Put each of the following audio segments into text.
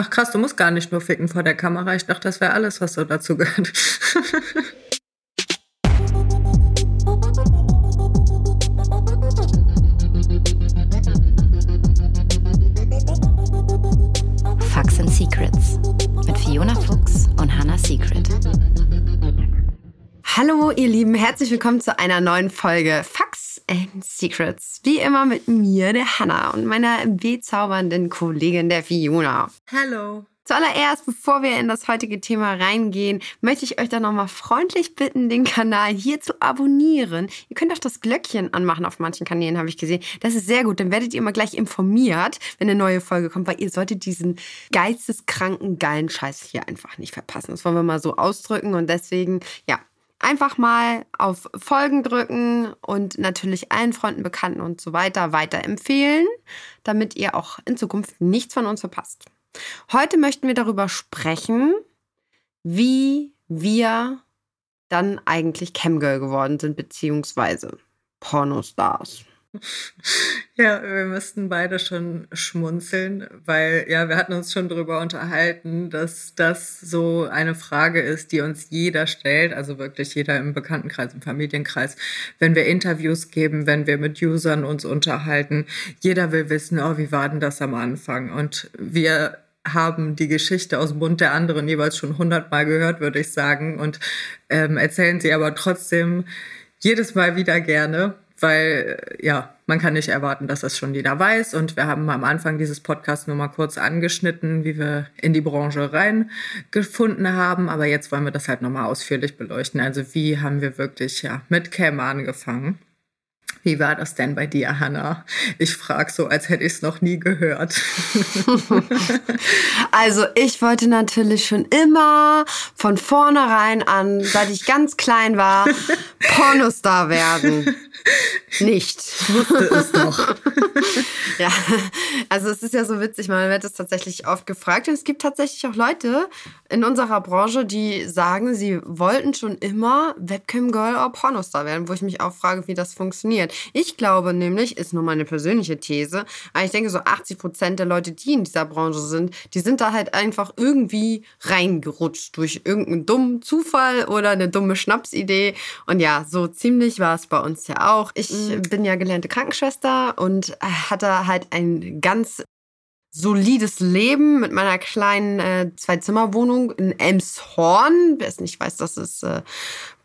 Ach krass, du musst gar nicht nur ficken vor der Kamera. Ich dachte, das wäre alles, was so dazu gehört. Facts and Secrets mit Fiona Fuchs und Hannah Secret. Hallo, ihr Lieben, herzlich willkommen zu einer neuen Folge Facts and Secrets. Wie immer mit mir, der Hannah und meiner bezaubernden Kollegin, der Fiona. Hallo. Zuallererst, bevor wir in das heutige Thema reingehen, möchte ich euch dann nochmal freundlich bitten, den Kanal hier zu abonnieren. Ihr könnt auch das Glöckchen anmachen auf manchen Kanälen, habe ich gesehen. Das ist sehr gut. Dann werdet ihr immer gleich informiert, wenn eine neue Folge kommt, weil ihr solltet diesen geisteskranken, geilen Scheiß hier einfach nicht verpassen. Das wollen wir mal so ausdrücken und deswegen, ja, einfach mal auf Folgen drücken und natürlich allen Freunden, Bekannten und so weiter weiterempfehlen, damit ihr auch in Zukunft nichts von uns verpasst. Heute möchten wir darüber sprechen, wie wir dann eigentlich Camgirl geworden sind, beziehungsweise Pornostars. Ja, wir müssten beide schon schmunzeln, weil ja, wir hatten uns schon darüber unterhalten, dass das so eine Frage ist, die uns jeder stellt, also wirklich jeder im Bekanntenkreis, im Familienkreis, wenn wir Interviews geben, wenn wir mit Usern uns unterhalten. Jeder will wissen, oh, wie war denn das am Anfang? Und wir haben die Geschichte aus dem Mund der anderen jeweils schon hundertmal gehört, würde ich sagen, und ähm, erzählen sie aber trotzdem jedes Mal wieder gerne weil ja, man kann nicht erwarten, dass das schon jeder weiß. Und wir haben am Anfang dieses Podcasts nur mal kurz angeschnitten, wie wir in die Branche reingefunden haben. Aber jetzt wollen wir das halt nochmal ausführlich beleuchten. Also wie haben wir wirklich ja mit Cam angefangen? Wie war das denn bei dir, Hanna? Ich frage so, als hätte ich es noch nie gehört. also ich wollte natürlich schon immer von vornherein an, seit ich ganz klein war, Pornostar werden. Nicht. Ich wusste es doch. ja, also es ist ja so witzig, man wird es tatsächlich oft gefragt. Und es gibt tatsächlich auch Leute in unserer Branche, die sagen, sie wollten schon immer Webcam-Girl oder Pornostar werden, wo ich mich auch frage, wie das funktioniert. Ich glaube nämlich, ist nur meine persönliche These, aber ich denke, so 80 Prozent der Leute, die in dieser Branche sind, die sind da halt einfach irgendwie reingerutscht durch irgendeinen dummen Zufall oder eine dumme Schnapsidee. Und ja, so ziemlich war es bei uns ja auch. Ich mhm. bin ja gelernte Krankenschwester und hatte halt ein ganz solides Leben mit meiner kleinen äh, Zwei-Zimmer-Wohnung in Elmshorn. Wer es nicht weiß, das ist äh,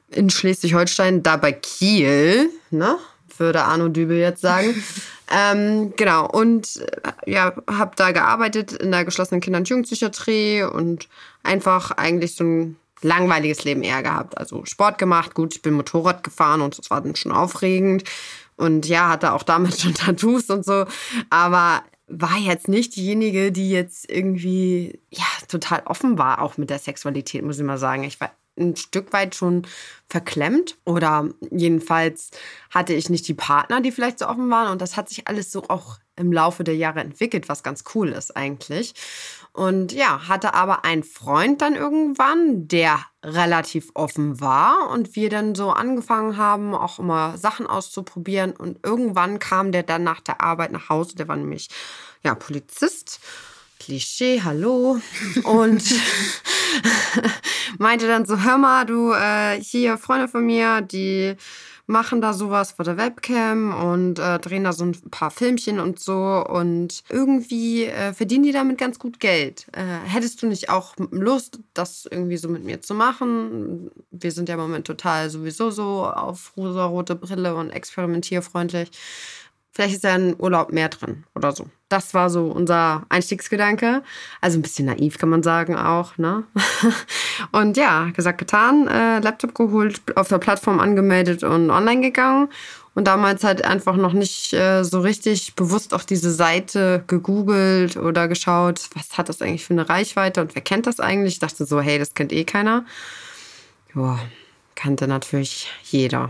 in Schleswig-Holstein, da bei Kiel, ne? Würde Arno Dübel jetzt sagen. ähm, genau, und äh, ja, habe da gearbeitet in der geschlossenen Kinder- und Jugendpsychiatrie und einfach eigentlich so ein langweiliges Leben eher gehabt. Also Sport gemacht, gut, ich bin Motorrad gefahren und das war dann schon aufregend. Und ja, hatte auch damit schon Tattoos und so. Aber war jetzt nicht diejenige, die jetzt irgendwie ja total offen war, auch mit der Sexualität, muss ich mal sagen. Ich war ein Stück weit schon verklemmt. Oder jedenfalls hatte ich nicht die Partner, die vielleicht so offen waren. Und das hat sich alles so auch im Laufe der Jahre entwickelt, was ganz cool ist eigentlich. Und ja, hatte aber einen Freund dann irgendwann, der relativ offen war. Und wir dann so angefangen haben, auch immer Sachen auszuprobieren. Und irgendwann kam der dann nach der Arbeit nach Hause, der war nämlich ja Polizist. Klischee, hallo. Und meinte dann so, hör mal, du, äh, hier Freunde von mir, die machen da sowas vor der Webcam und äh, drehen da so ein paar Filmchen und so und irgendwie äh, verdienen die damit ganz gut Geld. Äh, hättest du nicht auch Lust, das irgendwie so mit mir zu machen? Wir sind ja im Moment total sowieso so auf rosa-rote Brille und experimentierfreundlich. Vielleicht ist ja ein Urlaub mehr drin oder so. Das war so unser Einstiegsgedanke. Also ein bisschen naiv kann man sagen auch, ne? Und ja, gesagt, getan, äh, Laptop geholt, auf der Plattform angemeldet und online gegangen. Und damals halt einfach noch nicht äh, so richtig bewusst auf diese Seite gegoogelt oder geschaut, was hat das eigentlich für eine Reichweite und wer kennt das eigentlich? Ich dachte so, hey, das kennt eh keiner. Ja, kannte natürlich jeder.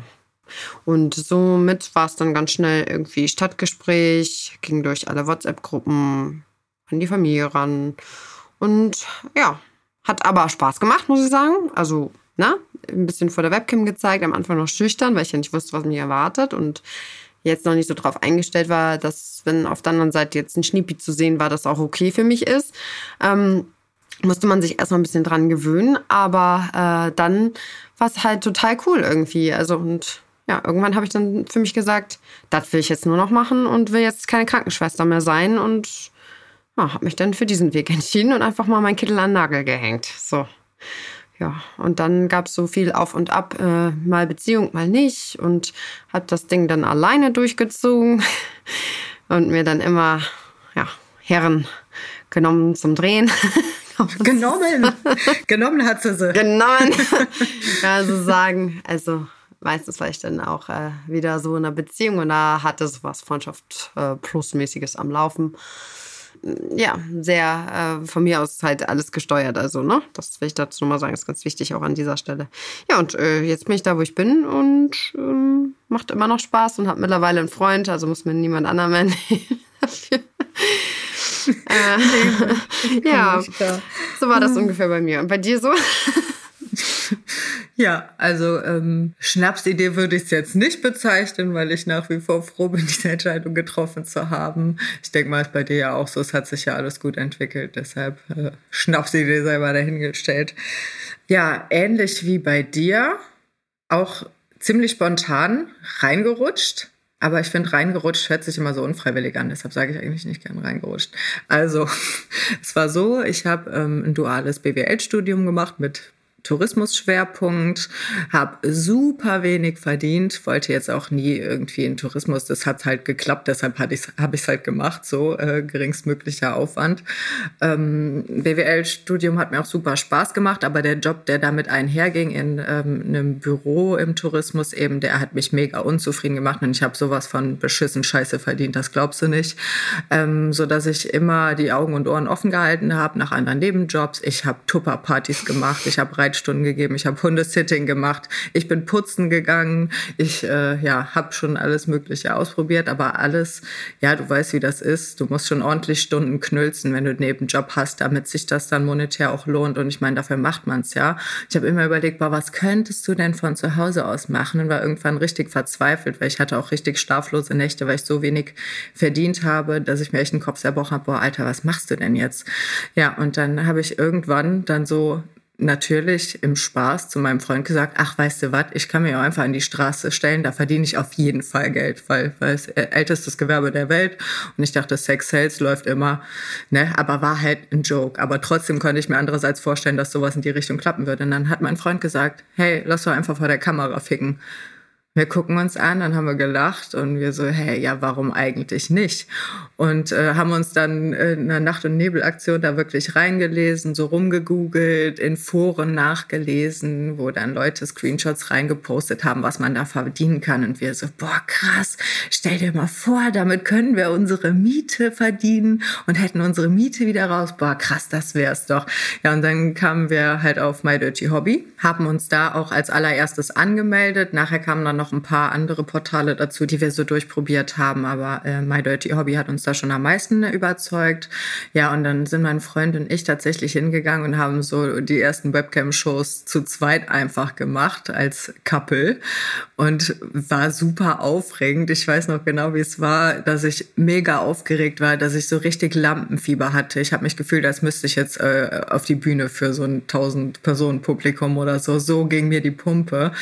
Und somit war es dann ganz schnell irgendwie Stadtgespräch, ging durch alle WhatsApp-Gruppen, an die Familie ran. Und ja, hat aber Spaß gemacht, muss ich sagen. Also, na, ein bisschen vor der Webcam gezeigt, am Anfang noch schüchtern, weil ich ja nicht wusste, was mich erwartet. Und jetzt noch nicht so drauf eingestellt war, dass wenn auf der anderen Seite jetzt ein Schniepi zu sehen war, das auch okay für mich ist. Ähm, musste man sich erstmal ein bisschen dran gewöhnen, aber äh, dann war es halt total cool irgendwie. Also und ja, irgendwann habe ich dann für mich gesagt, das will ich jetzt nur noch machen und will jetzt keine Krankenschwester mehr sein und ja, habe mich dann für diesen Weg entschieden und einfach mal meinen Kittel an den Nagel gehängt. So. Ja, und dann gab es so viel auf und ab, äh, mal Beziehung, mal nicht und habe das Ding dann alleine durchgezogen und mir dann immer ja, Herren genommen zum Drehen. genommen. genommen hat sie sie. Genommen. ja, so sagen. Also meistens war ich dann auch äh, wieder so in einer Beziehung und da hatte sowas Freundschaft äh, plusmäßiges am Laufen. Ja, sehr äh, von mir aus halt alles gesteuert. Also, ne, das will ich dazu nochmal sagen, ist ganz wichtig auch an dieser Stelle. Ja, und äh, jetzt bin ich da, wo ich bin und ähm, macht immer noch Spaß und habe mittlerweile einen Freund, also muss mir niemand anderer mehr nehmen dafür äh, ja, so war das ungefähr bei mir. Und bei dir so? Ja, also ähm, Schnapsidee würde ich es jetzt nicht bezeichnen, weil ich nach wie vor froh bin, diese Entscheidung getroffen zu haben. Ich denke mal, ist bei dir ja auch so, es hat sich ja alles gut entwickelt, deshalb äh, Schnapsidee sei mal dahingestellt. Ja, ähnlich wie bei dir, auch ziemlich spontan reingerutscht. Aber ich finde, reingerutscht hört sich immer so unfreiwillig an. Deshalb sage ich eigentlich nicht gern reingerutscht. Also, es war so, ich habe ähm, ein duales BWL-Studium gemacht mit Tourismusschwerpunkt, habe super wenig verdient, wollte jetzt auch nie irgendwie in Tourismus. Das hat halt geklappt, deshalb habe ich es halt gemacht, so äh, geringstmöglicher Aufwand. Ähm, BWL-Studium hat mir auch super Spaß gemacht, aber der Job, der damit einherging in ähm, einem Büro im Tourismus eben, der hat mich mega unzufrieden gemacht und ich habe sowas von beschissen Scheiße verdient, das glaubst du nicht. Ähm, so dass ich immer die Augen und Ohren offen gehalten habe nach anderen Nebenjobs. Ich habe Tupper-Partys gemacht, ich habe Reitstunden gegeben, ich habe Hundesitting gemacht, ich bin putzen gegangen, ich äh, ja, habe schon alles Mögliche ausprobiert, aber alles, ja, du weißt, wie das ist. Du musst schon ordentlich Stunden knülzen, wenn du einen Nebenjob hast, damit sich das dann monetär auch lohnt. Und ich meine, dafür macht man es ja. Ich habe immer überlegt, boah, was könntest du denn von zu Hause aus machen? Und war irgendwann richtig verzweifelt, weil ich hatte auch richtig schlaflose Nächte, weil ich so wenig verdient habe, dass ich mir echt den Kopf zerbrochen habe, boah, Alter, was machst du denn jetzt? Ja, und dann habe ich irgendwann dann so natürlich im Spaß zu meinem Freund gesagt, ach, weißt du was, ich kann mir auch einfach an die Straße stellen, da verdiene ich auf jeden Fall Geld, weil, weil es ältestes Gewerbe der Welt und ich dachte, Sex Sales läuft immer, ne, aber war halt ein Joke. Aber trotzdem konnte ich mir andererseits vorstellen, dass sowas in die Richtung klappen würde. Und dann hat mein Freund gesagt, hey, lass doch einfach vor der Kamera ficken. Wir gucken uns an, dann haben wir gelacht und wir so, hey, ja, warum eigentlich nicht? Und äh, haben uns dann in einer Nacht- und Nebelaktion da wirklich reingelesen, so rumgegoogelt, in Foren nachgelesen, wo dann Leute Screenshots reingepostet haben, was man da verdienen kann. Und wir so, boah, krass, stell dir mal vor, damit können wir unsere Miete verdienen und hätten unsere Miete wieder raus. Boah, krass, das wär's doch. Ja, und dann kamen wir halt auf My Dirty Hobby, haben uns da auch als allererstes angemeldet. Nachher kamen dann noch noch ein paar andere Portale dazu, die wir so durchprobiert haben, aber äh, My Dirty Hobby hat uns da schon am meisten überzeugt. Ja, und dann sind mein Freund und ich tatsächlich hingegangen und haben so die ersten Webcam-Shows zu zweit einfach gemacht als Couple und war super aufregend. Ich weiß noch genau, wie es war, dass ich mega aufgeregt war, dass ich so richtig Lampenfieber hatte. Ich habe mich gefühlt, als müsste ich jetzt äh, auf die Bühne für so ein 1000 Personen Publikum oder so. So ging mir die Pumpe.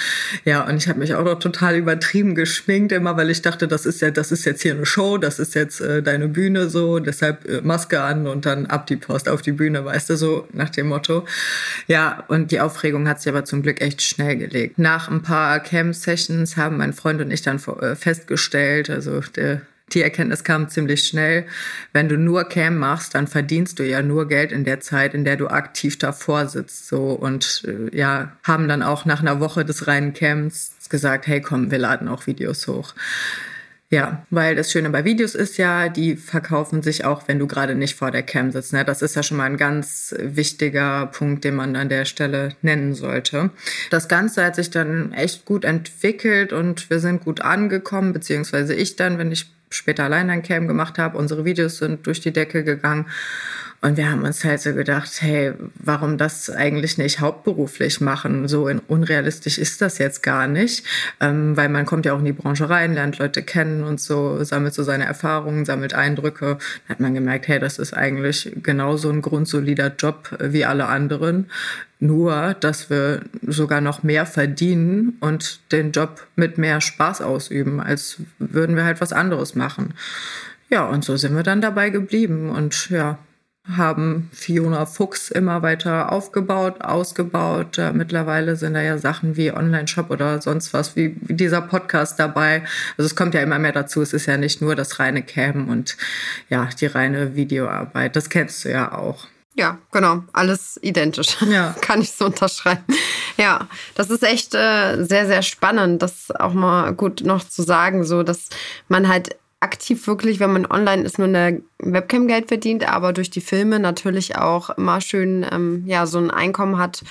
Ja, und ich habe mich auch noch total übertrieben geschminkt immer, weil ich dachte, das ist ja, das ist jetzt hier eine Show, das ist jetzt äh, deine Bühne so, deshalb äh, Maske an und dann ab die Post auf die Bühne, weißt du, so nach dem Motto. Ja, und die Aufregung hat sich aber zum Glück echt schnell gelegt. Nach ein paar Cam-Sessions haben mein Freund und ich dann äh, festgestellt, also der die Erkenntnis kam ziemlich schnell. Wenn du nur Cam machst, dann verdienst du ja nur Geld in der Zeit, in der du aktiv davor sitzt. So und äh, ja, haben dann auch nach einer Woche des reinen Camps gesagt, hey komm, wir laden auch Videos hoch. Ja, weil das Schöne bei Videos ist ja, die verkaufen sich auch, wenn du gerade nicht vor der Cam sitzt. Ne? Das ist ja schon mal ein ganz wichtiger Punkt, den man an der Stelle nennen sollte. Das Ganze hat sich dann echt gut entwickelt und wir sind gut angekommen, beziehungsweise ich dann, wenn ich später allein ein Cam gemacht habe. Unsere Videos sind durch die Decke gegangen. Und wir haben uns halt so gedacht, hey, warum das eigentlich nicht hauptberuflich machen? So unrealistisch ist das jetzt gar nicht, ähm, weil man kommt ja auch in die Branche rein, lernt Leute kennen und so, sammelt so seine Erfahrungen, sammelt Eindrücke. Da hat man gemerkt, hey, das ist eigentlich genauso ein grundsolider Job wie alle anderen. Nur, dass wir sogar noch mehr verdienen und den Job mit mehr Spaß ausüben, als würden wir halt was anderes machen. Ja, und so sind wir dann dabei geblieben und ja, haben Fiona Fuchs immer weiter aufgebaut, ausgebaut. Äh, mittlerweile sind da ja Sachen wie Online-Shop oder sonst was, wie, wie, dieser Podcast dabei. Also es kommt ja immer mehr dazu. Es ist ja nicht nur das reine Cam und ja, die reine Videoarbeit. Das kennst du ja auch. Ja, genau. Alles identisch. Ja. Kann ich so unterschreiben. Ja, das ist echt äh, sehr, sehr spannend, das auch mal gut noch zu sagen, so dass man halt aktiv wirklich, wenn man online ist, nur eine Webcam Geld verdient, aber durch die Filme natürlich auch immer schön ähm, ja, so ein Einkommen hat,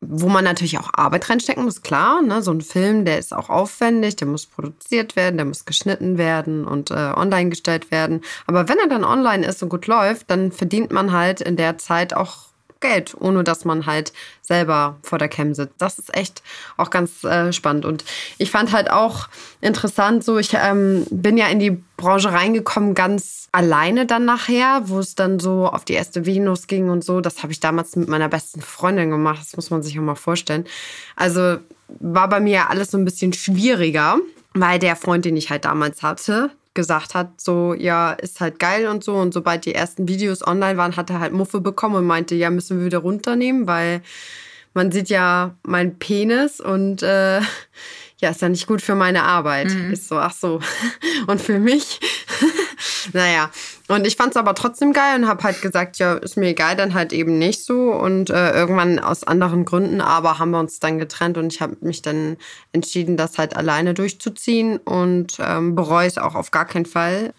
wo man natürlich auch Arbeit reinstecken muss, klar. Ne? So ein Film, der ist auch aufwendig, der muss produziert werden, der muss geschnitten werden und äh, online gestellt werden. Aber wenn er dann online ist und gut läuft, dann verdient man halt in der Zeit auch Geld, ohne dass man halt selber vor der Cam sitzt. Das ist echt auch ganz äh, spannend. Und ich fand halt auch interessant, so ich ähm, bin ja in die Branche reingekommen, ganz alleine dann nachher, wo es dann so auf die erste Venus ging und so. Das habe ich damals mit meiner besten Freundin gemacht. Das muss man sich auch mal vorstellen. Also war bei mir alles so ein bisschen schwieriger, weil der Freund, den ich halt damals hatte, gesagt hat, so, ja, ist halt geil und so. Und sobald die ersten Videos online waren, hat er halt Muffe bekommen und meinte, ja, müssen wir wieder runternehmen, weil man sieht ja meinen Penis und äh, ja, ist ja nicht gut für meine Arbeit. Mhm. Ist so, ach so. Und für mich naja, und ich fand es aber trotzdem geil und habe halt gesagt, ja, ist mir egal, dann halt eben nicht so. Und äh, irgendwann aus anderen Gründen, aber haben wir uns dann getrennt und ich habe mich dann entschieden, das halt alleine durchzuziehen und ähm, bereue es auch auf gar keinen Fall.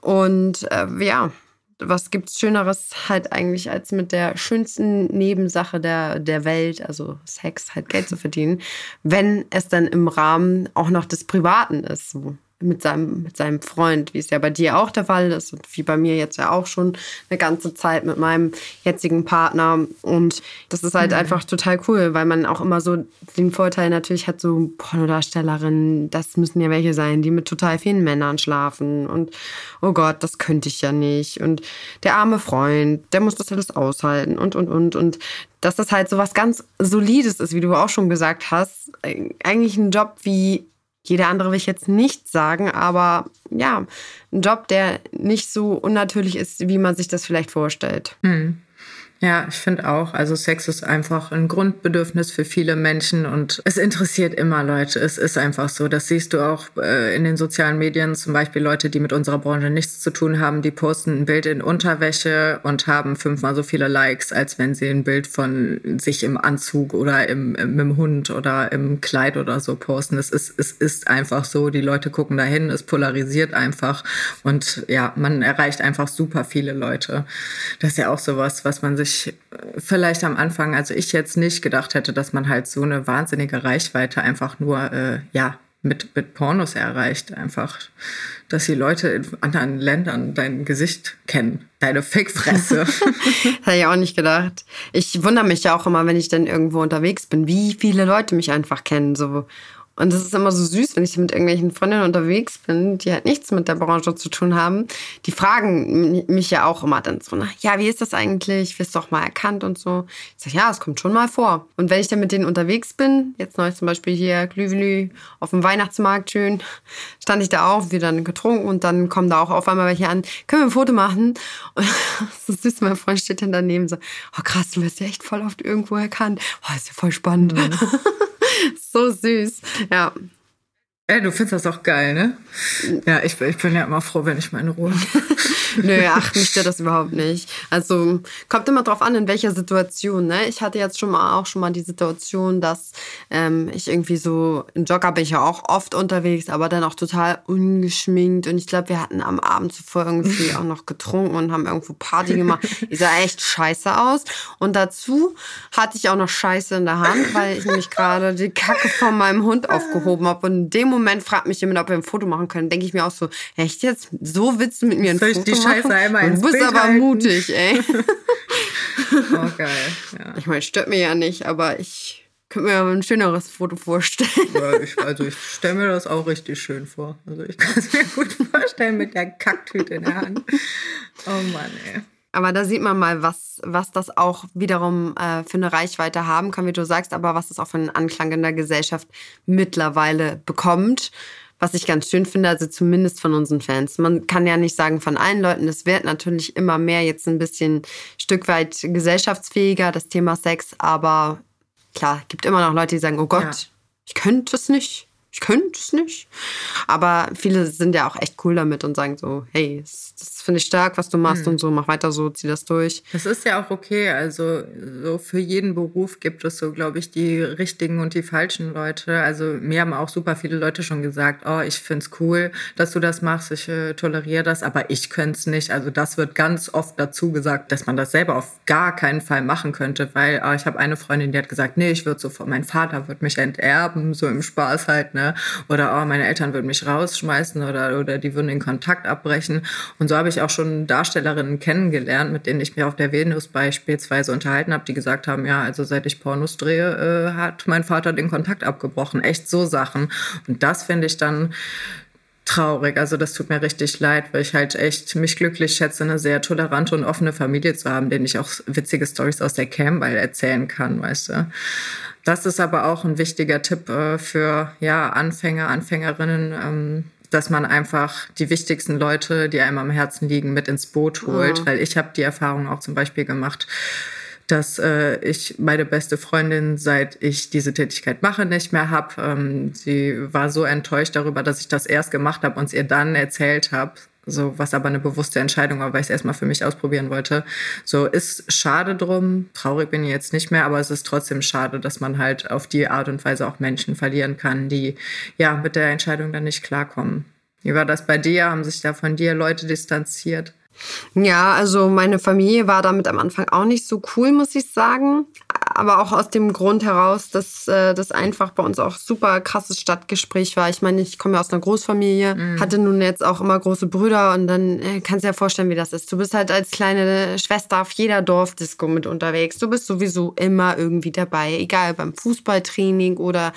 Und äh, ja, was gibt's Schöneres halt eigentlich, als mit der schönsten Nebensache der, der Welt, also Sex, halt Geld zu verdienen, wenn es dann im Rahmen auch noch des Privaten ist. So mit seinem, mit seinem Freund, wie es ja bei dir auch der Fall ist und wie bei mir jetzt ja auch schon eine ganze Zeit mit meinem jetzigen Partner. Und das ist halt mhm. einfach total cool, weil man auch immer so den Vorteil natürlich hat, so Pornodarstellerinnen, das müssen ja welche sein, die mit total vielen Männern schlafen. Und oh Gott, das könnte ich ja nicht. Und der arme Freund, der muss das alles aushalten und, und, und. Und dass das halt so was ganz Solides ist, wie du auch schon gesagt hast. Eigentlich ein Job wie jeder andere will ich jetzt nicht sagen, aber ja, ein Job, der nicht so unnatürlich ist, wie man sich das vielleicht vorstellt. Hm. Ja, ich finde auch. Also Sex ist einfach ein Grundbedürfnis für viele Menschen und es interessiert immer Leute. Es ist einfach so. Das siehst du auch äh, in den sozialen Medien. Zum Beispiel Leute, die mit unserer Branche nichts zu tun haben, die posten ein Bild in Unterwäsche und haben fünfmal so viele Likes, als wenn sie ein Bild von sich im Anzug oder im, im, mit dem Hund oder im Kleid oder so posten. Es ist, es ist einfach so. Die Leute gucken dahin. Es polarisiert einfach und ja, man erreicht einfach super viele Leute. Das ist ja auch sowas, was man sich ich vielleicht am Anfang, also ich jetzt nicht gedacht hätte, dass man halt so eine wahnsinnige Reichweite einfach nur, äh, ja, mit, mit Pornos erreicht. Einfach, dass die Leute in anderen Ländern dein Gesicht kennen. Deine Fake-Fresse. Hätte ich auch nicht gedacht. Ich wundere mich ja auch immer, wenn ich dann irgendwo unterwegs bin, wie viele Leute mich einfach kennen. So. Und das ist immer so süß, wenn ich mit irgendwelchen Freundinnen unterwegs bin, die halt nichts mit der Branche zu tun haben. Die fragen mich ja auch immer dann so, na, ja, wie ist das eigentlich? Wirst du doch mal erkannt und so. Ich sage, ja, es kommt schon mal vor. Und wenn ich dann mit denen unterwegs bin, jetzt neulich zum Beispiel hier Glühwilü auf dem Weihnachtsmarkt schön, stand ich da auch, wir dann getrunken und dann kommen da auch auf einmal welche an, können wir ein Foto machen? Und so süß, mein Freund steht dann daneben so, oh krass, du wirst ja echt voll oft irgendwo erkannt. Oh, ist ja voll spannend. Mhm. so süß. Ja. Ey, du findest das auch geil, ne? Ja, ich, ich bin ja immer froh, wenn ich meine Ruhe habe. Nö, ach, mich stört das überhaupt nicht. Also kommt immer drauf an, in welcher Situation. Ne? Ich hatte jetzt schon mal auch schon mal die Situation, dass ähm, ich irgendwie so, im Jogger bin ich ja auch oft unterwegs, aber dann auch total ungeschminkt. Und ich glaube, wir hatten am Abend zuvor irgendwie auch noch getrunken und haben irgendwo Party gemacht. Ich sah echt scheiße aus. Und dazu hatte ich auch noch Scheiße in der Hand, weil ich nämlich gerade die Kacke von meinem Hund aufgehoben habe. Und in dem Moment fragt mich jemand, ob wir ein Foto machen können, denke ich mir auch so, echt jetzt? So willst du mit mir ein Soll Foto die Scheiße machen? einmal ins du bist Bild aber halten? mutig, ey. Oh, geil. Ja. Ich meine, stört mir ja nicht, aber ich könnte mir ein schöneres Foto vorstellen. Ja, ich, also ich stelle mir das auch richtig schön vor. Also ich kann es mir gut vorstellen mit der Kacktüte in der Hand. Oh Mann, ey. Aber da sieht man mal, was, was das auch wiederum äh, für eine Reichweite haben kann, wie du sagst, aber was das auch für einen Anklang in der Gesellschaft mittlerweile bekommt. Was ich ganz schön finde, also zumindest von unseren Fans. Man kann ja nicht sagen von allen Leuten, es wird natürlich immer mehr jetzt ein bisschen Stück weit gesellschaftsfähiger, das Thema Sex, aber klar, gibt immer noch Leute, die sagen, oh Gott, Ja. ich könnte es nicht. Ich könnte es nicht. Aber viele sind ja auch echt cool damit und sagen so, hey, das, das finde ich stark, was du machst und so, mach weiter so, zieh das durch. Das ist ja auch okay. Also so für jeden Beruf gibt es so, glaube ich, die richtigen und die falschen Leute. Also mir haben auch super viele Leute schon gesagt, oh, ich find's cool, dass du das machst, ich äh, toleriere das, aber ich könnte es nicht. Also das wird ganz oft dazu gesagt, dass man das selber auf gar keinen Fall machen könnte, weil äh, ich habe eine Freundin, die hat gesagt, nee, ich würde sofort, mein Vater wird mich enterben, so im Spaß halt, ne? Oder oh, meine Eltern würden mich rausschmeißen oder, oder die würden den Kontakt abbrechen. Und so habe ich auch schon Darstellerinnen kennengelernt, mit denen ich mich auf der Venus beispielsweise unterhalten habe, die gesagt haben, ja, also seit ich Pornos drehe, äh, hat mein Vater den Kontakt abgebrochen. Echt so Sachen. Und das finde ich dann traurig. Also das tut mir richtig leid, weil ich halt echt mich glücklich schätze, eine sehr tolerante und offene Familie zu haben, denen ich auch witzige Stories aus der Campbell erzählen kann, weißt du. Das ist aber auch ein wichtiger Tipp äh, für ja, Anfänger, Anfängerinnen, ähm, dass man einfach die wichtigsten Leute, die einem am Herzen liegen, mit ins Boot holt. Mhm. Weil ich habe die Erfahrung auch zum Beispiel gemacht, dass äh, ich meine beste Freundin, seit ich diese Tätigkeit mache, nicht mehr habe. Ähm, sie war so enttäuscht darüber, dass ich das erst gemacht habe und es ihr dann erzählt habe. So, was aber eine bewusste Entscheidung war, weil ich es erstmal für mich ausprobieren wollte. So, ist schade drum. Traurig bin ich jetzt nicht mehr, aber es ist trotzdem schade, dass man halt auf die Art und Weise auch Menschen verlieren kann, die ja mit der Entscheidung dann nicht klarkommen. Wie war das bei dir? Haben sich da von dir Leute distanziert? Ja, also meine Familie war damit am Anfang auch nicht so cool, muss ich sagen. Aber auch aus dem Grund heraus, dass äh, das einfach bei uns auch super krasses Stadtgespräch war. Ich meine, ich komme ja aus einer Großfamilie, hatte nun jetzt auch immer große Brüder und dann äh, kannst du dir ja vorstellen, wie das ist. Du bist halt als kleine Schwester auf jeder Dorfdisco mit unterwegs. Du bist sowieso immer irgendwie dabei, egal beim Fußballtraining oder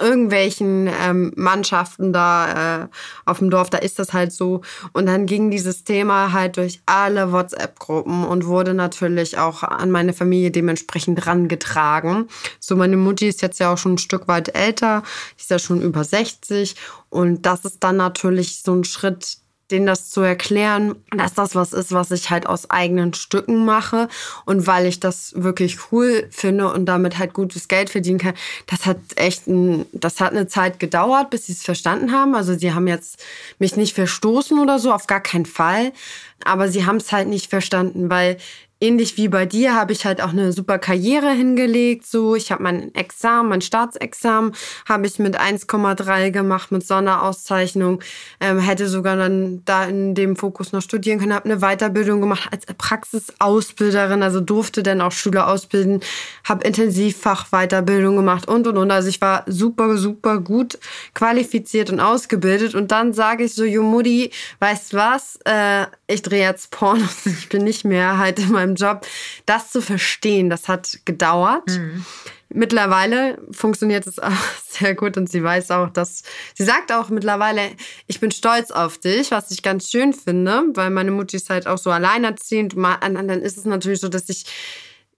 irgendwelchen ähm, Mannschaften da äh, auf dem Dorf, da ist das halt so. Und dann ging dieses Thema halt durch alle WhatsApp-Gruppen und wurde natürlich auch an meine Familie dementsprechend rangetragen. So, meine Mutti ist jetzt ja auch schon ein Stück weit älter, ist ja schon über 60 und das ist dann natürlich so ein Schritt, denen das zu erklären, dass das was ist, was ich halt aus eigenen Stücken mache und weil ich das wirklich cool finde und damit halt gutes Geld verdienen kann. Das hat echt ein, das hat eine Zeit gedauert, bis sie es verstanden haben. Also sie haben jetzt mich nicht verstoßen oder so, auf gar keinen Fall. Aber sie haben es halt nicht verstanden, weil ähnlich wie bei dir habe ich halt auch eine super Karriere hingelegt. So, ich habe mein Examen, mein Staatsexamen habe ich mit 1,3 gemacht mit Sonderauszeichnung. Ähm, hätte sogar dann da in dem Fokus noch studieren können. Habe eine Weiterbildung gemacht als Praxisausbilderin, also durfte dann auch Schüler ausbilden. Habe Intensivfach-Weiterbildung gemacht und und und. Also ich war super super gut qualifiziert und ausgebildet. Und dann sage ich so, Jo Mutti, weißt was? Äh, ich drehe jetzt Pornos. Ich bin nicht mehr halt in meinem Job. Das zu verstehen, das hat gedauert. Mittlerweile funktioniert es auch sehr gut und sie weiß auch, dass sie sagt auch mittlerweile, ich bin stolz auf dich, was ich ganz schön finde, weil meine Mutti ist halt auch so alleinerziehend. Mal- Dann ist es natürlich so, dass sich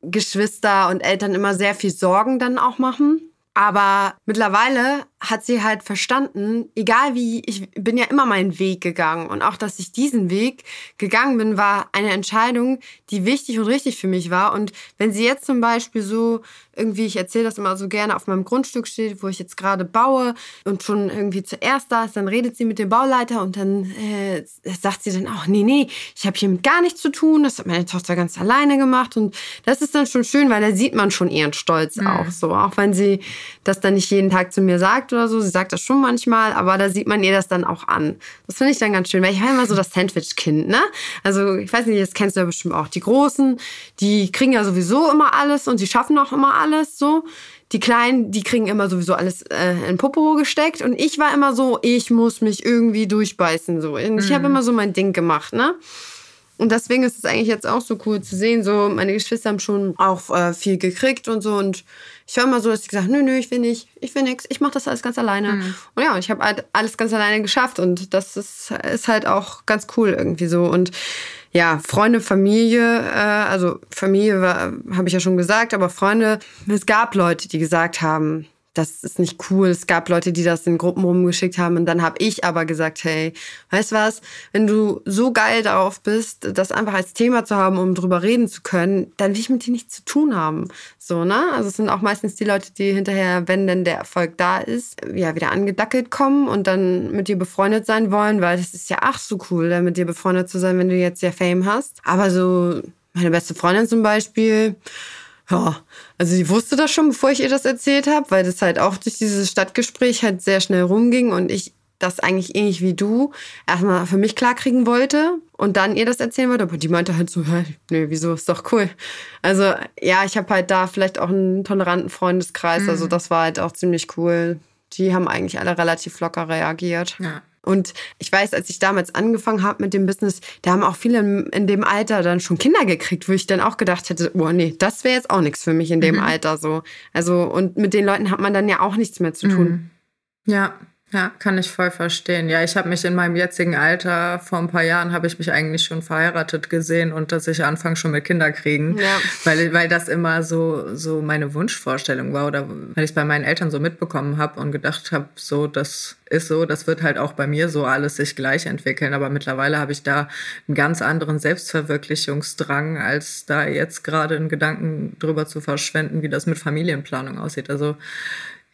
Geschwister und Eltern immer sehr viel Sorgen dann auch machen. Aber mittlerweile hat sie halt verstanden, egal wie, ich bin ja immer meinen Weg gegangen. Und auch, dass ich diesen Weg gegangen bin, war eine Entscheidung, die wichtig und richtig für mich war. Und wenn sie jetzt zum Beispiel so irgendwie, ich erzähle das immer so gerne, auf meinem Grundstück steht, wo ich jetzt gerade baue und schon irgendwie zuerst da ist, dann redet sie mit dem Bauleiter und dann äh, sagt sie dann auch, nee, nee, ich habe hiermit gar nichts zu tun, das hat meine Tochter ganz alleine gemacht. Und das ist dann schon schön, weil da sieht man schon ihren Stolz auch so. Auch wenn sie das dann nicht jeden Tag zu mir sagt oder so, sie sagt das schon manchmal, aber da sieht man ihr das dann auch an. Das finde ich dann ganz schön, weil ich war immer so das Sandwich-Kind, ne? Also ich weiß nicht, das kennst du ja bestimmt auch. Die Großen, die kriegen ja sowieso immer alles und sie schaffen auch immer alles so. die Kleinen, die kriegen immer sowieso alles äh, in Popo gesteckt und ich war immer so, ich muss mich irgendwie durchbeißen so. Und ich habe Mhm. immer so mein Ding gemacht, ne? Und deswegen ist es eigentlich jetzt auch so cool zu sehen. So, meine Geschwister haben schon auch äh, viel gekriegt und so. Und ich war immer so, dass ich gesagt nö, nö, ich will nicht, ich will nichts, ich mache das alles ganz alleine. Mhm. Und ja, ich habe halt alles ganz alleine geschafft. Und das ist, ist halt auch ganz cool irgendwie so. Und ja, Freunde, Familie, äh, also Familie habe ich ja schon gesagt, aber Freunde, es gab Leute, die gesagt haben, das ist nicht cool. Es gab Leute, die das in Gruppen rumgeschickt haben. Und dann habe ich aber gesagt, hey, weißt du was, wenn du so geil darauf bist, das einfach als Thema zu haben, um drüber reden zu können, dann will ich mit dir nichts zu tun haben. So, ne? Also es sind auch meistens die Leute, die hinterher, wenn denn der Erfolg da ist, ja, wieder angedackelt kommen und dann mit dir befreundet sein wollen, weil es ist ja ach so cool, dann mit dir befreundet zu sein, wenn du jetzt ja Fame hast. Aber so, meine beste Freundin zum Beispiel, ja, also sie wusste das schon, bevor ich ihr das erzählt habe, weil das halt auch durch dieses Stadtgespräch halt sehr schnell rumging und ich das eigentlich ähnlich wie du erstmal für mich klarkriegen wollte und dann ihr das erzählen wollte. Aber die meinte halt so, hä, nee, wieso, ist doch cool. Also ja, ich habe halt da vielleicht auch einen toleranten Freundeskreis, also das war halt auch ziemlich cool. Die haben eigentlich alle relativ locker reagiert. Ja. Und ich weiß, als ich damals angefangen habe mit dem Business, da haben auch viele in, dem Alter dann schon Kinder gekriegt, wo ich dann auch gedacht hätte, oh nee, das wäre jetzt auch nichts für mich in dem Alter so. Also und mit den Leuten hat man dann ja auch nichts mehr zu tun. Ja, ja, kann ich voll verstehen. Ja, ich habe mich in meinem jetzigen Alter, vor ein paar Jahren, habe ich mich eigentlich schon verheiratet gesehen und dass ich anfange schon mit Kinder kriegen, Ja. weil, weil das immer so, so meine Wunschvorstellung war oder weil ich es bei meinen Eltern so mitbekommen habe und gedacht habe, so, das ist so, das wird halt auch bei mir so alles sich gleich entwickeln. Aber mittlerweile habe ich da einen ganz anderen Selbstverwirklichungsdrang, als da jetzt gerade einen Gedanken drüber zu verschwenden, wie das mit Familienplanung aussieht. Also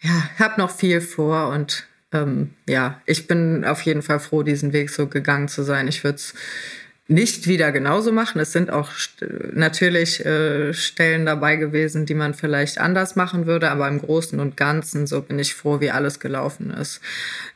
ja, habe noch viel vor und ähm, ja, ich bin auf jeden Fall froh, diesen Weg so gegangen zu sein. Ich würde es nicht wieder genauso machen. Es sind auch natürlich äh, Stellen dabei gewesen, die man vielleicht anders machen würde, aber im Großen und Ganzen so bin ich froh, wie alles gelaufen ist.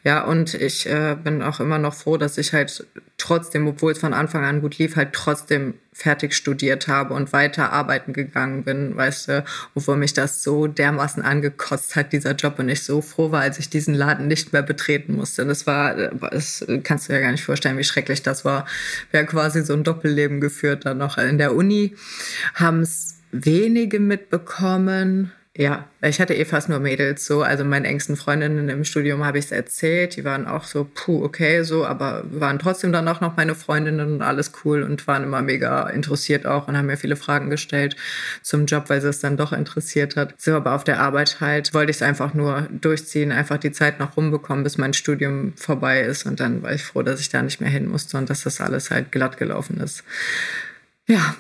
Ja, und ich äh, bin auch immer noch froh, dass ich halt trotzdem, obwohl es von Anfang an gut lief, halt trotzdem fertig studiert habe und weiter arbeiten gegangen bin, weißt du, obwohl mich das so dermaßen angekotzt hat, dieser Job, und ich so froh war, als ich diesen Laden nicht mehr betreten musste. Das war, das kannst du dir gar nicht vorstellen, wie schrecklich das war. Wir haben quasi so ein Doppelleben geführt dann noch. In der Uni haben es wenige mitbekommen. Ja, ich hatte eh fast nur Mädels so. Also meinen engsten Freundinnen im Studium habe ich es erzählt. Die waren auch so, puh, okay, so, aber waren trotzdem dann auch noch meine Freundinnen und alles cool und waren immer mega interessiert auch und haben mir viele Fragen gestellt zum Job, weil sie es dann doch interessiert hat. So, aber auf der Arbeit halt wollte ich es einfach nur durchziehen, einfach die Zeit noch rumbekommen, bis mein Studium vorbei ist. Und dann war ich froh, dass ich da nicht mehr hin musste und dass das alles halt glatt gelaufen ist. Ja,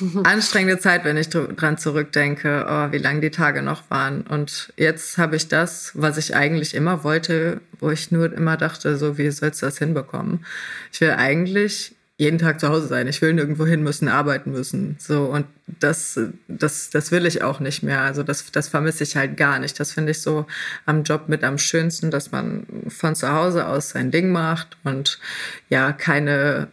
anstrengende Zeit, wenn ich dr- dran zurückdenke, oh, wie lang die Tage noch waren. Und jetzt habe ich das, was ich eigentlich immer wollte, wo ich nur immer dachte, so wie sollst du das hinbekommen? Ich will eigentlich jeden Tag zu Hause sein. Ich will nirgendwo hin müssen, arbeiten müssen. So und das, das, das will ich auch nicht mehr. Also das, das vermisse ich halt gar nicht. Das finde ich so am Job mit am schönsten, dass man von zu Hause aus sein Ding macht und ja keine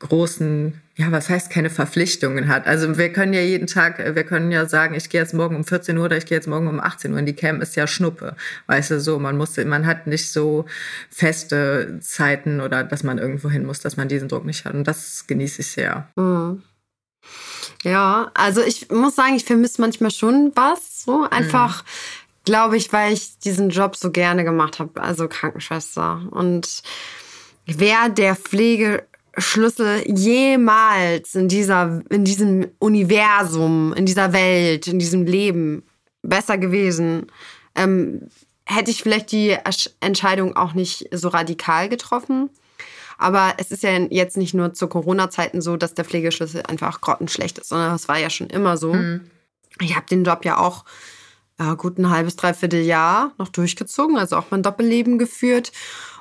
großen, ja, was heißt keine Verpflichtungen hat. Also wir können ja jeden Tag, wir können ja sagen, ich gehe jetzt morgen um 14 Uhr oder ich gehe jetzt morgen um 18 Uhr. Und die Cam ist ja Schnuppe. Weißt du, so, man muss, man hat nicht so feste Zeiten oder dass man irgendwo hin muss, dass man diesen Druck nicht hat. Und das genieße ich sehr. Mhm. Ja, also ich muss sagen, ich vermisse manchmal schon was. So einfach, glaube ich, weil ich diesen Job so gerne gemacht habe, also Krankenschwester. Und wer der Pflegeschlüssel jemals in dieser, in diesem Universum, in dieser Welt, in diesem Leben besser gewesen, ähm, hätte ich vielleicht die Entscheidung auch nicht so radikal getroffen. Aber es ist ja jetzt nicht nur zu Corona-Zeiten so, dass der Pflegeschlüssel einfach grottenschlecht ist, sondern das war ja schon immer so. Ich habe den Job ja auch ja, gut ein halbes, dreiviertel Jahr noch durchgezogen, also auch mein Doppelleben geführt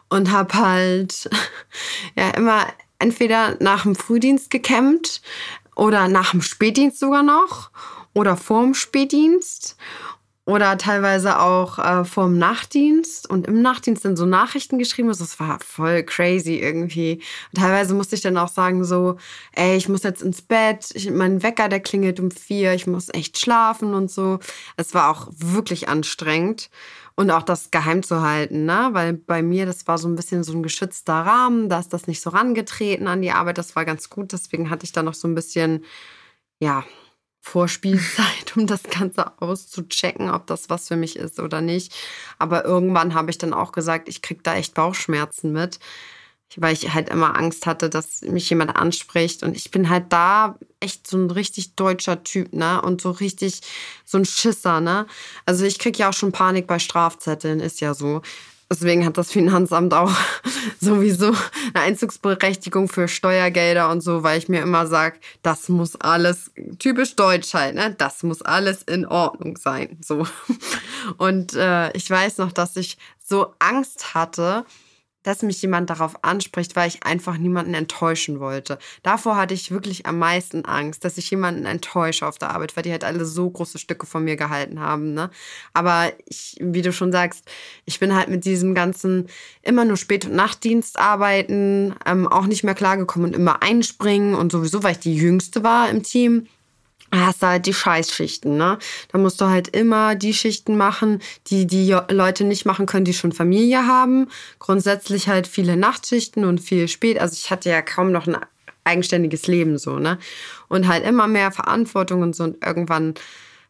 und habe halt ja immer entweder nach dem Frühdienst gekämmt oder nach dem Spätdienst sogar noch oder vorm Spätdienst. oder teilweise auch äh, vorm Nachtdienst und im Nachtdienst dann so Nachrichten geschrieben. Also es war voll crazy irgendwie. Und teilweise musste ich dann auch sagen so, ey, ich muss jetzt ins Bett, ich, mein Wecker, der klingelt um vier, ich muss echt schlafen und so. Es war auch wirklich anstrengend. Und auch das geheim zu halten, ne? Weil bei mir, das war so ein bisschen so ein geschützter Rahmen, da ist das nicht so rangetreten an die Arbeit. Das war ganz gut. Deswegen hatte ich da noch so ein bisschen, ja, Vorspielzeit, um das Ganze auszuchecken, ob das was für mich ist oder nicht. Aber irgendwann habe ich dann auch gesagt, ich kriege da echt Bauchschmerzen mit, weil ich halt immer Angst hatte, dass mich jemand anspricht. Und ich bin halt da echt so ein richtig deutscher Typ, ne? Und so richtig so ein Schisser, ne? Also ich kriege ja auch schon Panik bei Strafzetteln, ist ja so. Deswegen hat das Finanzamt auch sowieso eine Einzugsberechtigung für Steuergelder und so, weil ich mir immer sage, das muss alles typisch deutsch halt, ne? Das muss alles in Ordnung sein. So. Und äh, ich weiß noch, dass ich so Angst hatte, dass mich jemand darauf anspricht, weil ich einfach niemanden enttäuschen wollte. Davor hatte ich wirklich am meisten Angst, dass ich jemanden enttäusche auf der Arbeit, weil die halt alle so große Stücke von mir gehalten haben. Ne? Aber ich, wie du schon sagst, ich bin halt mit diesem ganzen immer nur Spät- und Nachtdienst arbeiten, ähm, auch nicht mehr klargekommen und immer einspringen und sowieso, weil ich die Jüngste war im Team hast du halt die Scheißschichten, ne? Da musst du halt immer die Schichten machen, die die Leute nicht machen können, die schon Familie haben. Grundsätzlich halt viele Nachtschichten und viel spät. Also ich hatte ja kaum noch ein eigenständiges Leben so, ne? Und halt immer mehr Verantwortung und so. Und irgendwann,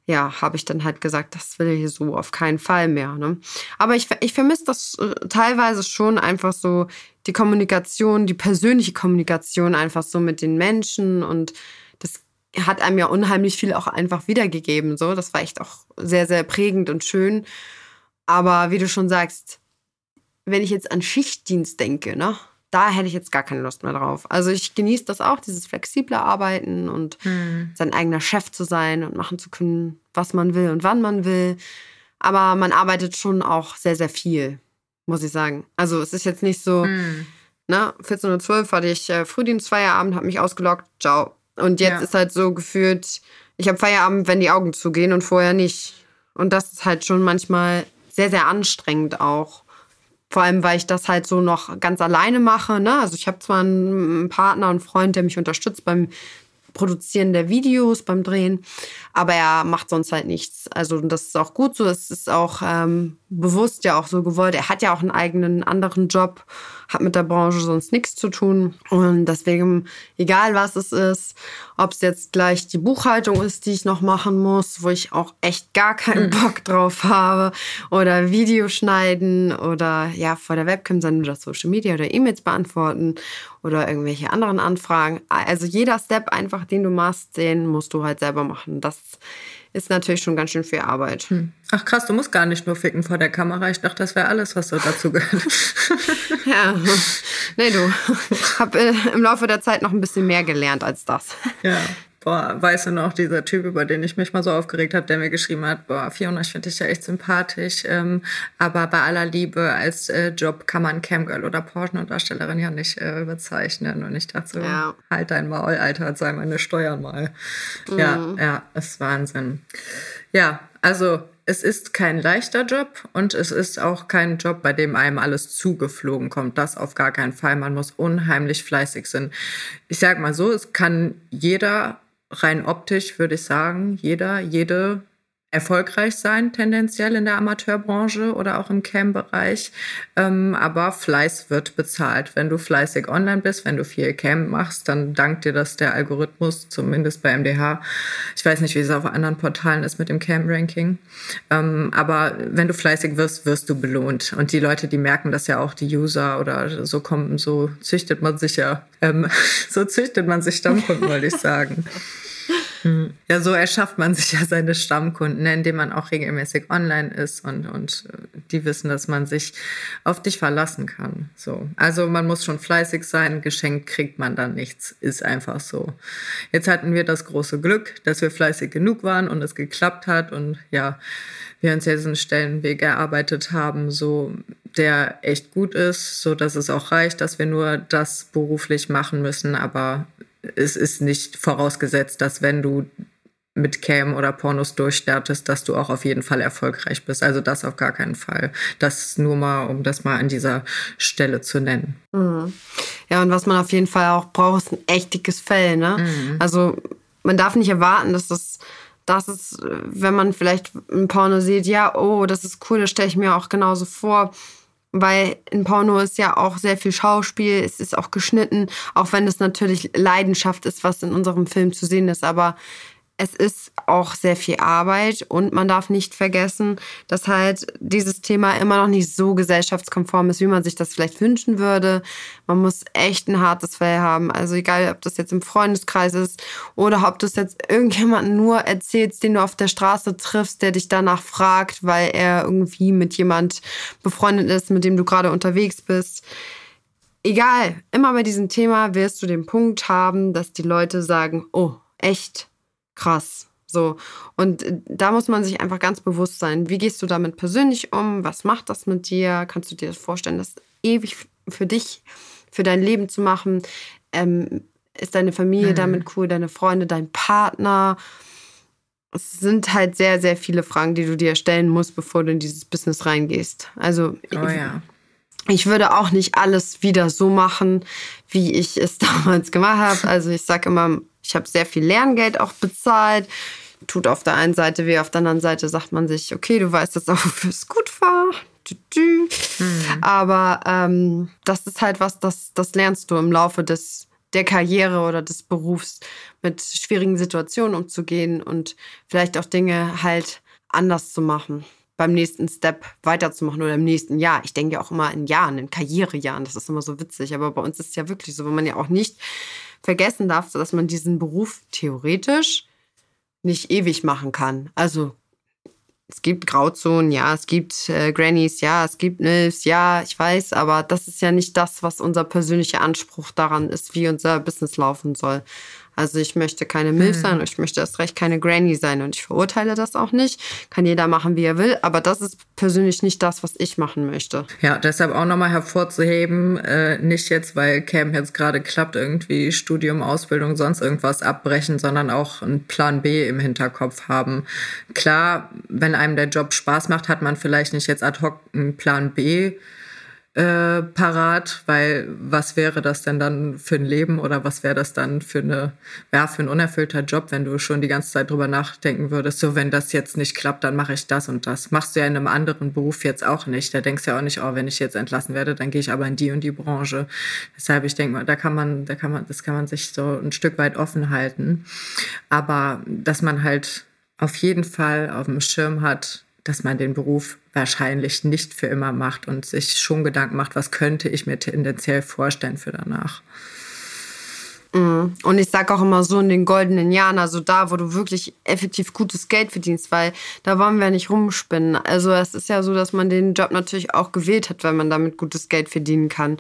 ja, habe ich dann halt gesagt, das will ich so auf keinen Fall mehr, ne? Aber ich, ich vermisse das äh, teilweise schon einfach so die Kommunikation, die persönliche Kommunikation einfach so mit den Menschen und hat einem ja unheimlich viel auch einfach wiedergegeben. So, das war echt auch sehr, sehr prägend und schön. Aber wie du schon sagst, wenn ich jetzt an Schichtdienst denke, ne, da hätte ich jetzt gar keine Lust mehr drauf. Also ich genieße das auch, dieses flexible Arbeiten und hm. sein eigener Chef zu sein und machen zu können, was man will und wann man will. Aber man arbeitet schon auch sehr, sehr viel, muss ich sagen. Also es ist jetzt nicht so, hm. ne, 14.12 Uhr hatte ich äh, Frühdienstfeierabend, habe mich ausgelockt, ciao, und jetzt ja. ist halt so gefühlt, ich habe Feierabend, wenn die Augen zugehen und vorher nicht. Und das ist halt schon manchmal sehr, sehr anstrengend auch. Vor allem, weil ich das halt so noch ganz alleine mache. Ne? Also ich habe zwar einen Partner und Freund, der mich unterstützt beim Produzieren der Videos, beim Drehen, aber er macht sonst halt nichts. Also das ist auch gut so. Es ist auch ähm, bewusst ja auch so gewollt. Er hat ja auch einen eigenen anderen Job hat mit der Branche sonst nichts zu tun. Und deswegen, egal was es ist, ob es jetzt gleich die Buchhaltung ist, die ich noch machen muss, wo ich auch echt gar keinen hm. Bock drauf habe, oder Videoschneiden oder ja, vor der Webcam sein oder Social Media oder E-Mails beantworten oder irgendwelche anderen Anfragen. Also jeder Step einfach, den du machst, den musst du halt selber machen. Das ist natürlich schon ganz schön viel Arbeit. Hm. Ach krass, du musst gar nicht nur ficken vor der Kamera. Ich dachte, das wäre alles, was so dazu gehört. ja, nee, du. Hab äh, im Laufe der Zeit noch ein bisschen mehr gelernt als das. Ja. Boah, weißt du noch, dieser Typ, über den ich mich mal so aufgeregt habe, der mir geschrieben hat, boah, Fiona, ich finde dich ja echt sympathisch, ähm, aber bei aller Liebe als äh, Job kann man Camgirl oder Porschendarstellerin ja nicht äh, bezeichnen. Und ich dachte so, ja. halt dein Maul, Alter, sei meine Steuern mal. Mhm. Ja, ja, ist Wahnsinn. Ja, also es ist kein leichter Job und es ist auch kein Job, bei dem einem alles zugeflogen kommt. Das auf gar keinen Fall. Man muss unheimlich fleißig sein. Ich sag mal so, es kann jeder rein optisch würde ich sagen, jeder, jede erfolgreich sein, tendenziell in der Amateurbranche oder auch im Cam-Bereich. Ähm, aber Fleiß wird bezahlt. Wenn du fleißig online bist, wenn du viel Cam machst, dann dankt dir das der Algorithmus, zumindest bei MDH. Ich weiß nicht, wie es auf anderen Portalen ist mit dem Cam-Ranking. Ähm, aber wenn du fleißig wirst, wirst du belohnt. Und die Leute, die merken das ja auch, die User oder so kommen, so züchtet man sich ja, ähm, so züchtet man sich Stammkunden, wollte ich sagen. Hm. Ja, so erschafft man sich ja seine Stammkunden, ne, indem man auch regelmäßig online ist und, und äh, die wissen, dass man sich auf dich verlassen kann. So. Also man muss schon fleißig sein, geschenkt kriegt man dann nichts, ist einfach so. Jetzt hatten wir das große Glück, dass wir fleißig genug waren und es geklappt hat und ja, wir uns jetzt einen Stellenweg erarbeitet haben, so der echt gut ist, so dass es auch reicht, dass wir nur das beruflich machen müssen, aber es ist nicht vorausgesetzt, dass wenn du mit Cam oder Pornos durchstartest, dass du auch auf jeden Fall erfolgreich bist. Also das auf gar keinen Fall. Das nur mal, um das mal an dieser Stelle zu nennen. Mhm. Ja, und was man auf jeden Fall auch braucht, ist ein echt dickes Fell. Ne? Mhm. Also man darf nicht erwarten, dass das das ist, wenn man vielleicht ein Porno sieht, ja, oh, das ist cool, das stelle ich mir auch genauso vor. Weil in Porno ist ja auch sehr viel Schauspiel, es ist auch geschnitten, auch wenn es natürlich Leidenschaft ist, was in unserem Film zu sehen ist. Aber es ist auch sehr viel Arbeit und man darf nicht vergessen, dass halt dieses Thema immer noch nicht so gesellschaftskonform ist, wie man sich das vielleicht wünschen würde. Man muss echt ein hartes Fell haben. Also egal, ob das jetzt im Freundeskreis ist oder ob du es jetzt irgendjemanden nur erzählst, den du auf der Straße triffst, der dich danach fragt, weil er irgendwie mit jemand befreundet ist, mit dem du gerade unterwegs bist. Egal, immer bei diesem Thema wirst du den Punkt haben, dass die Leute sagen, oh, echt? Krass. So. Und äh, da muss man sich einfach ganz bewusst sein. Wie gehst du damit persönlich um? Was macht das mit dir? Kannst du dir das vorstellen, das ewig für dich, für dein Leben zu machen? Ähm, ist deine Familie mhm. damit cool, deine Freunde, dein Partner? Es sind halt sehr, sehr viele Fragen, die du dir stellen musst, bevor du in dieses Business reingehst. Also, oh, ja. ich würde auch nicht alles wieder so machen, wie ich es damals gemacht habe. Also, ich sage immer, ich habe sehr viel Lerngeld auch bezahlt. Tut auf der einen Seite weh, auf der anderen Seite sagt man sich, okay, du weißt jetzt auch, wofür es gut war. Mhm. Aber ähm, das ist halt was, das, das lernst du im Laufe des, der Karriere oder des Berufs, mit schwierigen Situationen umzugehen und vielleicht auch Dinge halt anders zu machen beim nächsten Step weiterzumachen oder im nächsten Jahr. Ich denke ja auch immer in Jahren, in Karrierejahren. Das ist immer so witzig. Aber bei uns ist es ja wirklich so, wenn man ja auch nicht vergessen darf, dass man diesen Beruf theoretisch nicht ewig machen kann. Also es gibt Grauzonen, ja, es gibt äh, Grannies, ja, es gibt Nils, ja, ich weiß, aber das ist ja nicht das, was unser persönlicher Anspruch daran ist, wie unser Business laufen soll. Also ich möchte keine Milf mhm. sein und ich möchte erst recht keine Granny sein und ich verurteile das auch nicht. Kann jeder machen, wie er will, aber das ist persönlich nicht das, was ich machen möchte. Ja, deshalb auch nochmal hervorzuheben, äh, nicht jetzt, weil Camp jetzt gerade klappt, irgendwie Studium, Ausbildung, sonst irgendwas abbrechen, sondern auch einen Plan B im Hinterkopf haben. Klar, wenn einem der Job Spaß macht, hat man vielleicht nicht jetzt ad hoc einen Plan B äh, parat, weil was wäre das denn dann für ein Leben oder was wäre das dann für eine, ja, für ein unerfüllter Job, wenn du schon die ganze Zeit drüber nachdenken würdest, so wenn das jetzt nicht klappt, dann mache ich das und das. Machst du ja in einem anderen Beruf jetzt auch nicht. Da denkst du ja auch nicht, oh, wenn ich jetzt entlassen werde, dann gehe ich aber in die und die Branche. Deshalb, ich denke mal, da kann man, da kann man, das kann man sich so ein Stück weit offen halten. Aber dass man halt auf jeden Fall auf dem Schirm hat, dass man den Beruf wahrscheinlich nicht für immer macht und sich schon Gedanken macht, was könnte ich mir tendenziell vorstellen für danach. Mhm. Und ich sage auch immer so in den goldenen Jahren, also da, wo du wirklich effektiv gutes Geld verdienst, weil da wollen wir nicht rumspinnen. Also es ist ja so, dass man den Job natürlich auch gewählt hat, weil man damit gutes Geld verdienen kann.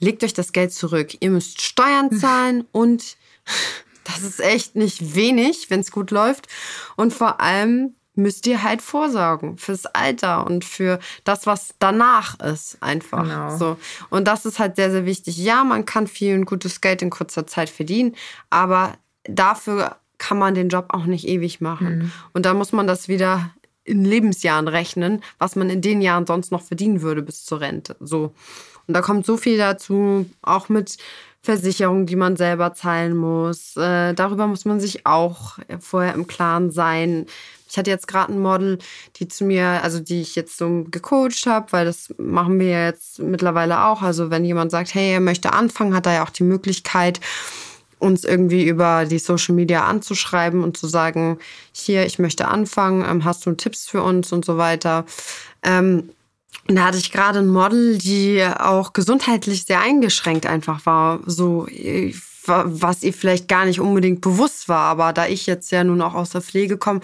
Legt euch das Geld zurück. Ihr müsst Steuern zahlen und das ist echt nicht wenig, wenn es gut läuft. Und vor allem müsst ihr halt vorsorgen fürs Alter und für das, was danach ist, einfach. Genau. So. Und das ist halt sehr, sehr wichtig. Ja, man kann viel und gutes Geld in kurzer Zeit verdienen, aber dafür kann man den Job auch nicht ewig machen. Mhm. Und da muss man das wieder in Lebensjahren rechnen, was man in den Jahren sonst noch verdienen würde bis zur Rente. So. Und da kommt so viel dazu, auch mit Versicherungen, die man selber zahlen muss. Äh, darüber muss man sich auch vorher im Klaren sein. Ich hatte jetzt gerade ein Model, die zu mir, also die ich jetzt so gecoacht habe, weil das machen wir jetzt mittlerweile auch. Also wenn jemand sagt, hey, er möchte anfangen, hat er ja auch die Möglichkeit, uns irgendwie über die Social Media anzuschreiben und zu sagen, hier, ich möchte anfangen, ähm, hast du Tipps für uns und so weiter. Ähm, da hatte ich gerade ein Model, die auch gesundheitlich sehr eingeschränkt einfach war. So, was ihr vielleicht gar nicht unbedingt bewusst war. Aber da ich jetzt ja nun auch aus der Pflege komme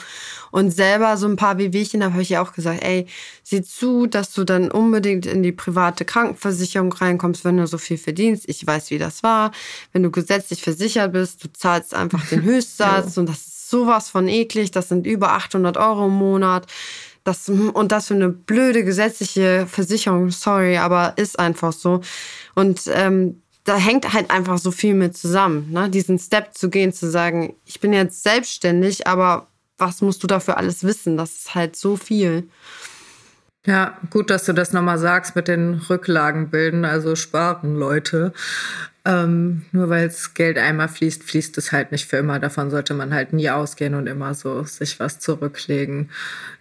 und selber so ein paar Wehwehchen habe, habe ich ja auch gesagt, ey, sieh zu, dass du dann unbedingt in die private Krankenversicherung reinkommst, wenn du so viel verdienst. Ich weiß, wie das war. Wenn du gesetzlich versichert bist, du zahlst einfach den Höchstsatz und das ist sowas von eklig. Das sind über 800 Euro im Monat. Das, und das für eine blöde gesetzliche Versicherung, sorry, aber ist einfach so. Und ähm, da hängt halt einfach so viel mit zusammen, ne? diesen Step zu gehen, zu sagen, ich bin jetzt selbstständig, aber was musst du dafür alles wissen? Das ist halt so viel. Ja, gut, dass du das nochmal sagst mit den Rücklagen bilden, also sparen Leute. Ähm, nur weil das Geld einmal fließt, fließt es halt nicht für immer. Davon sollte man halt nie ausgehen und immer so sich was zurücklegen.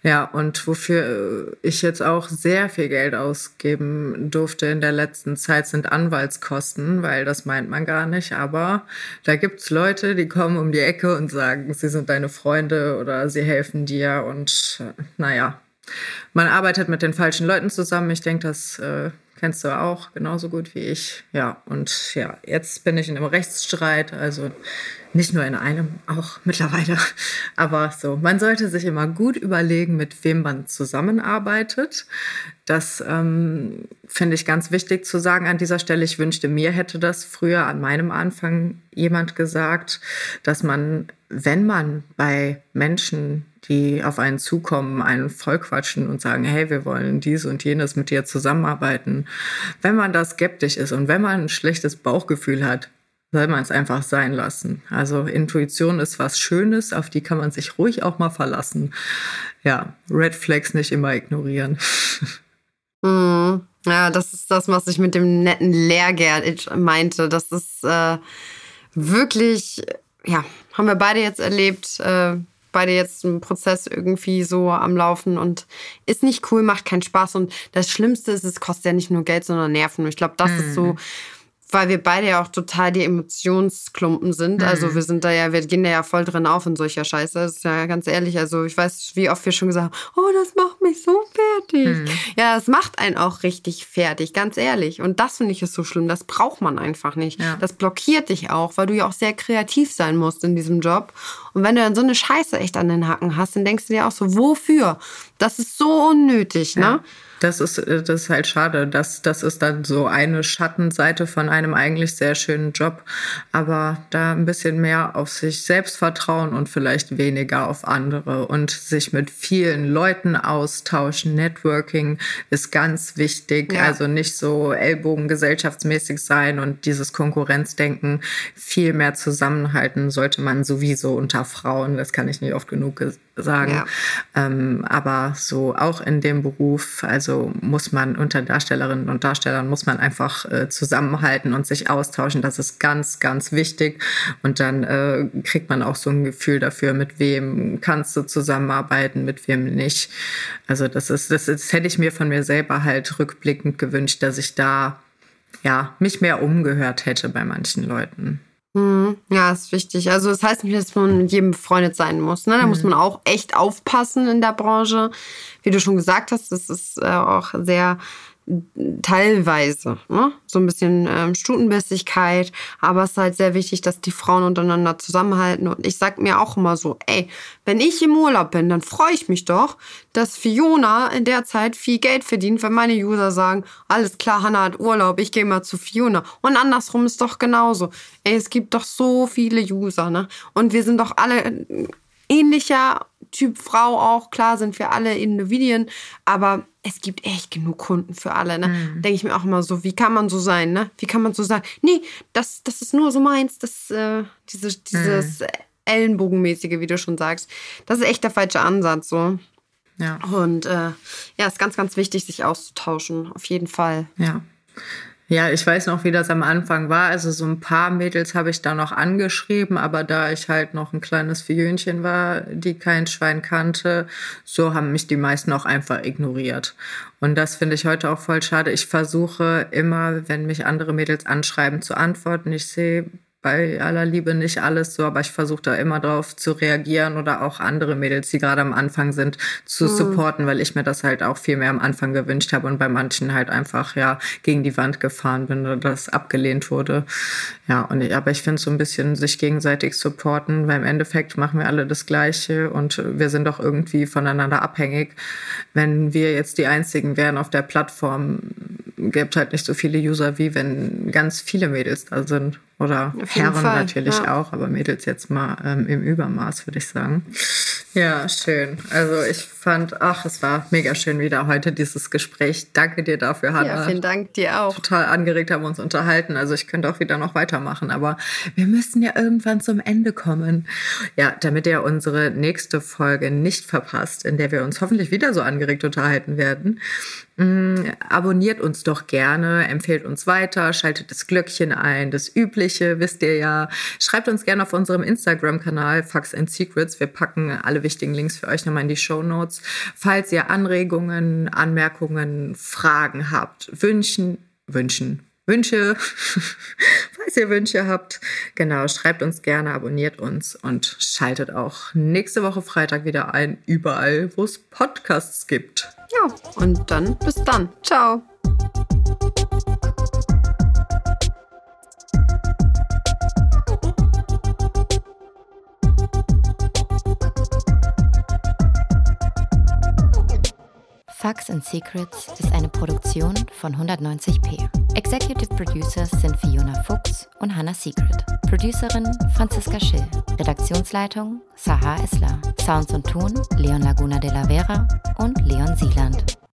Ja, und wofür ich jetzt auch sehr viel Geld ausgeben durfte in der letzten Zeit sind Anwaltskosten, weil das meint man gar nicht. Aber da gibt's Leute, die kommen um die Ecke und sagen, sie sind deine Freunde oder sie helfen dir und äh, naja, man arbeitet mit den falschen Leuten zusammen. Ich denke, das äh, kennst du auch genauso gut wie ich. Ja, und ja, jetzt bin ich in einem Rechtsstreit, also nicht nur in einem, auch mittlerweile. Aber so, man sollte sich immer gut überlegen, mit wem man zusammenarbeitet. Das ähm, finde ich ganz wichtig zu sagen an dieser Stelle. Ich wünschte, mir hätte das früher an meinem Anfang jemand gesagt, dass man, wenn man bei Menschen die auf einen zukommen, einen vollquatschen und sagen, hey, wir wollen dies und jenes mit dir zusammenarbeiten. Wenn man da skeptisch ist und wenn man ein schlechtes Bauchgefühl hat, soll man es einfach sein lassen. Also Intuition ist was Schönes, auf die kann man sich ruhig auch mal verlassen. Ja, Red Flags nicht immer ignorieren. Mm, ja, das ist das, was ich mit dem netten Lehrgeld meinte. Das ist äh, wirklich, ja, haben wir beide jetzt erlebt. Äh, beide jetzt einen Prozess irgendwie so am Laufen und ist nicht cool, macht keinen Spaß. Und das Schlimmste ist, es kostet ja nicht nur Geld, sondern Nerven. Und ich glaube, das mhm. ist so mhm weil wir beide ja auch total die Emotionsklumpen sind. Mhm. Also wir sind da ja, wir gehen da ja voll drin auf in solcher Scheiße. Das ist ja ganz ehrlich. Also ich weiß, wie oft wir schon gesagt haben, oh, das macht mich so fertig. Mhm. Ja, das macht einen auch richtig fertig, ganz ehrlich. Und das finde ich ist so schlimm. Das braucht man einfach nicht. Ja. Das blockiert dich auch, weil du ja auch sehr kreativ sein musst in diesem Job. Und wenn du dann so eine Scheiße echt an den Hacken hast, dann denkst du dir auch so, wofür? Das ist so unnötig, ne? Das ist, äh, das ist halt schade. Das, das ist dann so eine Schattenseite von einem eigentlich sehr schönen Job. Aber da ein bisschen mehr auf sich selbst vertrauen und vielleicht weniger auf andere und sich mit vielen Leuten austauschen. Networking ist ganz wichtig. Ja. Also nicht so Ellbogen gesellschaftsmäßig sein und dieses Konkurrenzdenken viel mehr zusammenhalten sollte man sowieso unter Frauen. Das kann ich nicht oft genug sagen. Ja. Ähm, aber so auch in dem Beruf, also muss man unter Darstellerinnen und Darstellern muss man einfach äh, zusammenhalten und sich austauschen. Das ist ganz, ganz wichtig. Und dann äh, kriegt man auch so ein Gefühl dafür, mit wem kannst du zusammenarbeiten, mit wem nicht. Also das ist, das, das hätte ich mir von mir selber halt rückblickend gewünscht, dass ich da ja mich mehr umgehört hätte bei manchen Leuten. Mhm. Ja, ist wichtig. Also das heißt nicht, dass man mit jedem befreundet sein muss. Ne? Da mhm. muss man auch echt aufpassen in der Branche. Wie du schon gesagt hast, das ist äh, auch sehr teilweise, ne? so ein bisschen ähm, Stutenbissigkeit, aber es ist halt sehr wichtig, dass die Frauen untereinander zusammenhalten. Und ich sag mir auch immer so, ey, wenn ich im Urlaub bin, dann freue ich mich doch, dass Fiona in der Zeit viel Geld verdient, wenn meine User sagen, alles klar, Hannah hat Urlaub, ich gehe mal zu Fiona. Und andersrum ist doch genauso. Ey, es gibt doch so viele User, ne? Und wir sind doch alle ähnlicher Typ Frau auch. Klar sind wir alle Individuen, aber es gibt echt genug Kunden für alle. Ne? Mhm. Denke ich mir auch immer so, wie kann man so sein? Ne? Wie kann man so sagen, nee, das, das ist nur so meins, das, äh, diese, dieses mhm. Ellenbogenmäßige, wie du schon sagst. Das ist echt der falsche Ansatz. So. Ja. Und äh, ja, ist ganz, ganz wichtig, sich auszutauschen, auf jeden Fall. Ja. Ja, ich weiß noch, wie das am Anfang war. Also so ein paar Mädels habe ich da noch angeschrieben, aber da ich halt noch ein kleines Fiönchen war, die kein Schwein kannte, so haben mich die meisten auch einfach ignoriert. Und das finde ich heute auch voll schade. Ich versuche immer, wenn mich andere Mädels anschreiben, zu antworten. Ich sehe bei aller Liebe nicht alles so, aber ich versuche da immer drauf zu reagieren oder auch andere Mädels, die gerade am Anfang sind, zu mhm. supporten, weil ich mir das halt auch viel mehr am Anfang gewünscht habe und bei manchen halt einfach ja gegen die Wand gefahren bin oder das abgelehnt wurde. Ja, und ich, aber ich finde so ein bisschen sich gegenseitig supporten, weil im Endeffekt machen wir alle das Gleiche und wir sind doch irgendwie voneinander abhängig. Wenn wir jetzt die einzigen wären auf der Plattform, gäbe halt nicht so viele User wie wenn ganz viele Mädels da sind. Oder Herren Fall, natürlich ja. auch, aber Mädels jetzt mal ähm, im Übermaß, würde ich sagen. Ja, schön. Also ich fand, ach, es war mega schön wieder heute dieses Gespräch. Danke dir dafür, Hanna. Ja, vielen Dank dir auch. Total angeregt haben wir uns unterhalten. Also ich könnte auch wieder noch weitermachen, aber wir müssen ja irgendwann zum Ende kommen. Ja, damit ihr unsere nächste Folge nicht verpasst, in der wir uns hoffentlich wieder so angeregt unterhalten werden, abonniert uns doch gerne, empfehlt uns weiter, schaltet das Glöckchen ein, das Übliche, wisst ihr ja. Schreibt uns gerne auf unserem Instagram-Kanal Facts and Secrets. Wir packen alle wichtigen Links für euch nochmal in die Show Notes. Falls ihr Anregungen, Anmerkungen, Fragen habt, wünschen, wünschen, Wünsche, falls ihr Wünsche habt, genau, schreibt uns gerne, abonniert uns und schaltet auch nächste Woche Freitag wieder ein, überall, wo es Podcasts gibt. Ja, und dann bis dann. Ciao. Facts and Secrets ist eine Produktion von 190p. Executive Producers sind Fiona Fuchs und Hannah Secret. Producerin Franziska Schill. Redaktionsleitung Sahar Isler. Sounds und Ton Leon Laguna de la Vera und Leon Sieland.